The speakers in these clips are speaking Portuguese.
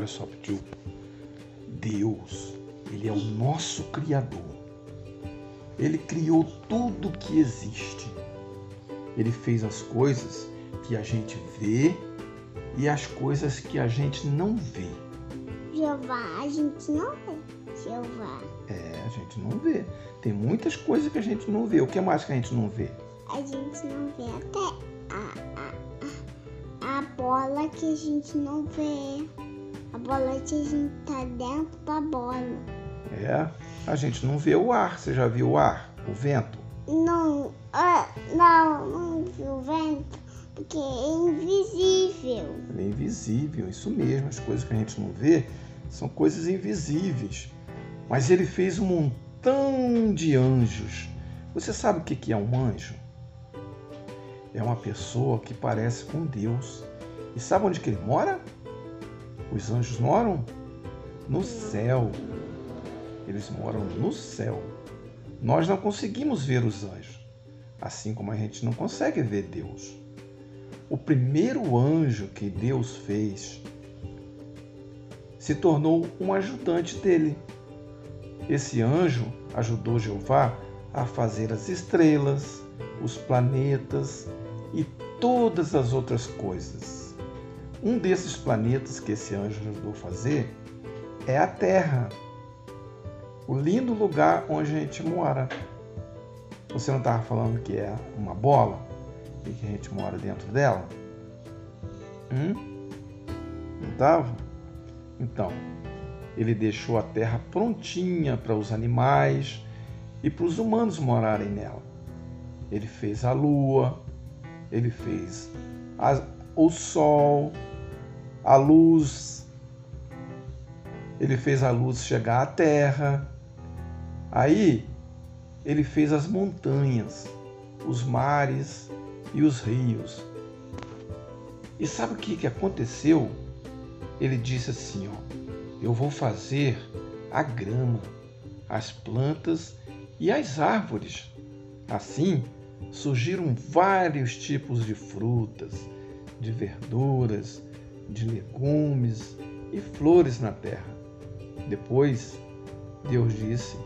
Olha só, tio. Deus, ele é o nosso criador. Ele criou tudo que existe. Ele fez as coisas que a gente vê e as coisas que a gente não vê. Jeová, a gente não vê. Jeová. É, a gente não vê. Tem muitas coisas que a gente não vê. O que mais que a gente não vê? A gente não vê até a, a, a bola que a gente não vê. Bola que a gente tá dentro da bola. É, a gente não vê o ar. Você já viu o ar? O vento? Não, ah, não, não vi o vento, porque é invisível. Ele é invisível, isso mesmo. As coisas que a gente não vê são coisas invisíveis. Mas ele fez um montão de anjos. Você sabe o que é um anjo? É uma pessoa que parece com Deus. E sabe onde que ele mora? Os anjos moram no céu. Eles moram no céu. Nós não conseguimos ver os anjos, assim como a gente não consegue ver Deus. O primeiro anjo que Deus fez se tornou um ajudante dele. Esse anjo ajudou Jeová a fazer as estrelas, os planetas e todas as outras coisas. Um desses planetas que esse anjo ajudou a fazer é a Terra, o lindo lugar onde a gente mora. Você não estava falando que é uma bola e que a gente mora dentro dela? Hum? Não estava? Então, ele deixou a terra prontinha para os animais e para os humanos morarem nela. Ele fez a lua, ele fez a, o sol, a luz, ele fez a luz chegar à terra. Aí ele fez as montanhas, os mares e os rios. E sabe o que, que aconteceu? Ele disse assim: ó, Eu vou fazer a grama, as plantas e as árvores. Assim surgiram vários tipos de frutas, de verduras, de legumes e flores na terra. Depois, Deus disse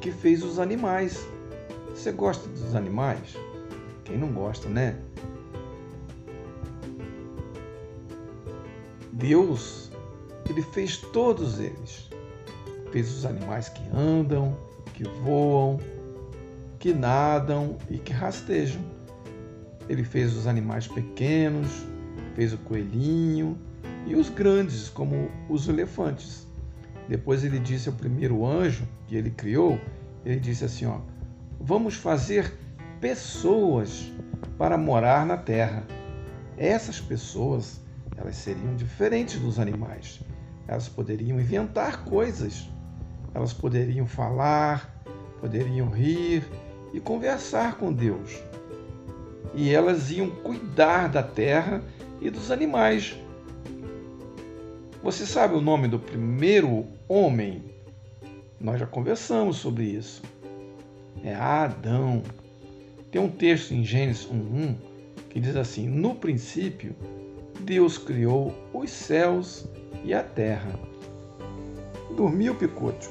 que fez os animais. Você gosta dos animais? Quem não gosta, né? Deus, ele fez todos eles. Fez os animais que andam, que voam, que nadam e que rastejam. Ele fez os animais pequenos, fez o coelhinho e os grandes, como os elefantes. Depois ele disse ao primeiro anjo que ele criou, ele disse assim, ó: "Vamos fazer pessoas para morar na terra. Essas pessoas elas seriam diferentes dos animais. Elas poderiam inventar coisas, elas poderiam falar, poderiam rir e conversar com Deus. E elas iam cuidar da terra e dos animais. Você sabe o nome do primeiro homem? Nós já conversamos sobre isso. É Adão. Tem um texto em Gênesis 1:1 que diz assim: No princípio, Deus criou os céus e a terra. Dormiu, Picote?